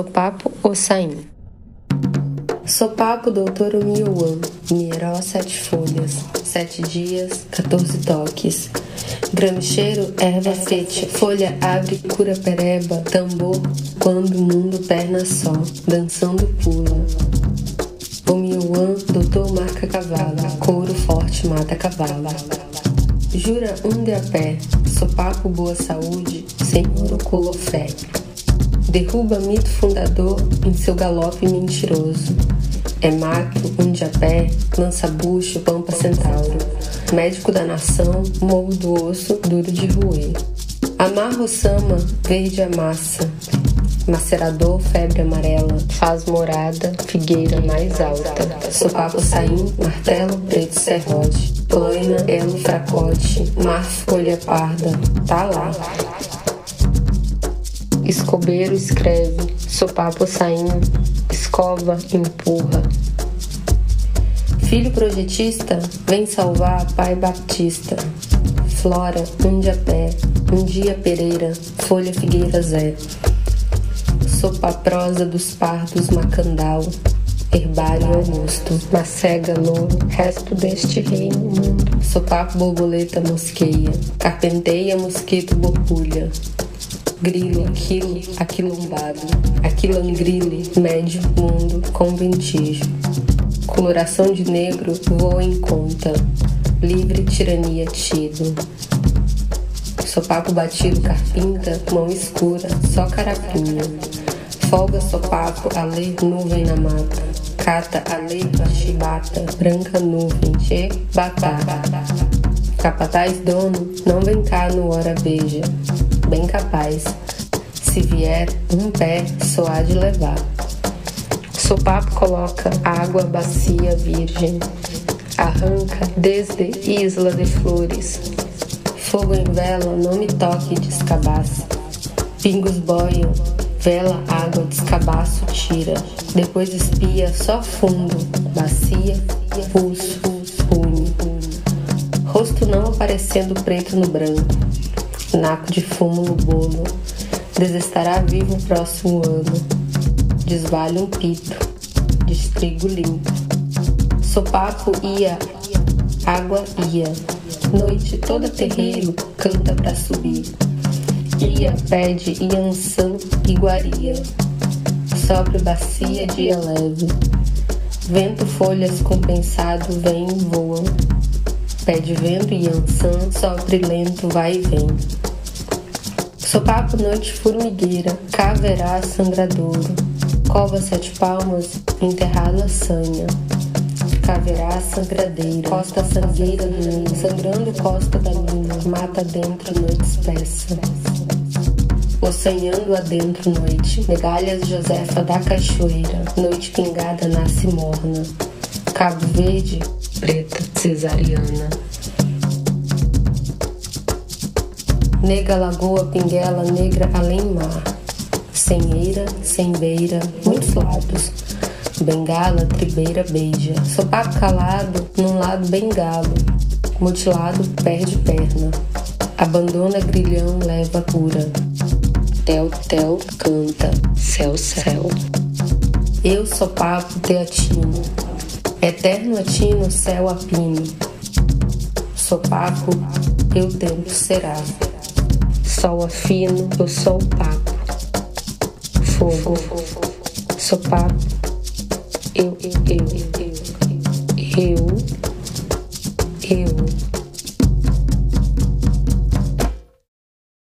Sopapo Ossain. Sopapo doutor Miuan, Mieró sete folhas, sete dias, 14 toques. Gramcheiro, erva fete, folha abre, cura pereba, tambor, quando o mundo perna só, dançando pula. O Miuan, doutor marca cavalo, couro forte mata cavalo. Jura um de a pé, sopapo boa saúde, senhor oculo fé. Derruba mito fundador em seu galope mentiroso. É macro, um de a pé, lança bucho, pampa centauro. Médico da nação, morro do osso, duro de roer. Amarra o sama, verde a massa. Macerador, febre amarela, faz morada, figueira mais alta. Sopapo saim, martelo, preto serrote. Plaina, elo, fracote, mar, folha parda, tá lá. Escobeiro escreve, sopapo saindo, escova, empurra. Filho projetista, vem salvar pai baptista. Flora, um dia pé, um dia pereira, folha figueira zé. Sopa prosa dos pardos macandal, herbário augusto, macega louro, resto deste reino mundo. Sopapo borboleta mosqueia, carpenteia mosquito borbulha grilo, aquilo, aquilombado, aquilangrile, médio mundo, conventígio. Coloração de negro voa em conta, livre tirania tido. Sopapo batido, carpinta, mão escura, só carapinha. Folga sopapo, alê, nuvem na mata. Cata, alê, chibata, branca nuvem, che, batata. Capataz dono, não vem cá no hora beija bem capaz. Se vier um pé, só há de levar. Sopapo coloca água bacia virgem, arranca desde isla de flores. Fogo em vela, não me toque descabaça. Pingos boiam, vela, água, descabaço tira. Depois espia só fundo, bacia, pulso, punho. Rosto não aparecendo preto no branco naco de fumo no bolo, desestará vivo o próximo ano. Desvale um pito, destrigo limpo. Sopapo ia, água ia, noite toda terreiro canta pra subir. Ia, pede, Iansã, iguaria, sobre bacia, dia leve. Vento, folhas compensado, vem e voam. Pede vento, Iansã, sopre lento, vai e vem. Sopapo noite formigueira, caverá sangradouro, cova sete palmas, enterrado a sanha. Caverá sangradeira, costa sangueira do sangrando costa da mina, mata dentro noite espessa. Oceanhando adentro noite, megalhas Josefa da cachoeira, noite pingada nasce morna. Cabo Verde, preta, cesariana. Nega lagoa, pinguela, negra além mar. Sem eira, sem beira, muitos lados. Bengala, tribeira, beija. Sopapo calado, num lado bengalo. Mutilado, perde perna. Abandona grilhão, leva cura. Tel, tel, canta. Céu, céu. Eu sopapo teatino. Eterno atino, céu apino. Sopapo, eu tempo será sol afino, eu sou papo. Fogo, sou papo. Eu, eu, eu, eu, eu, eu. eu.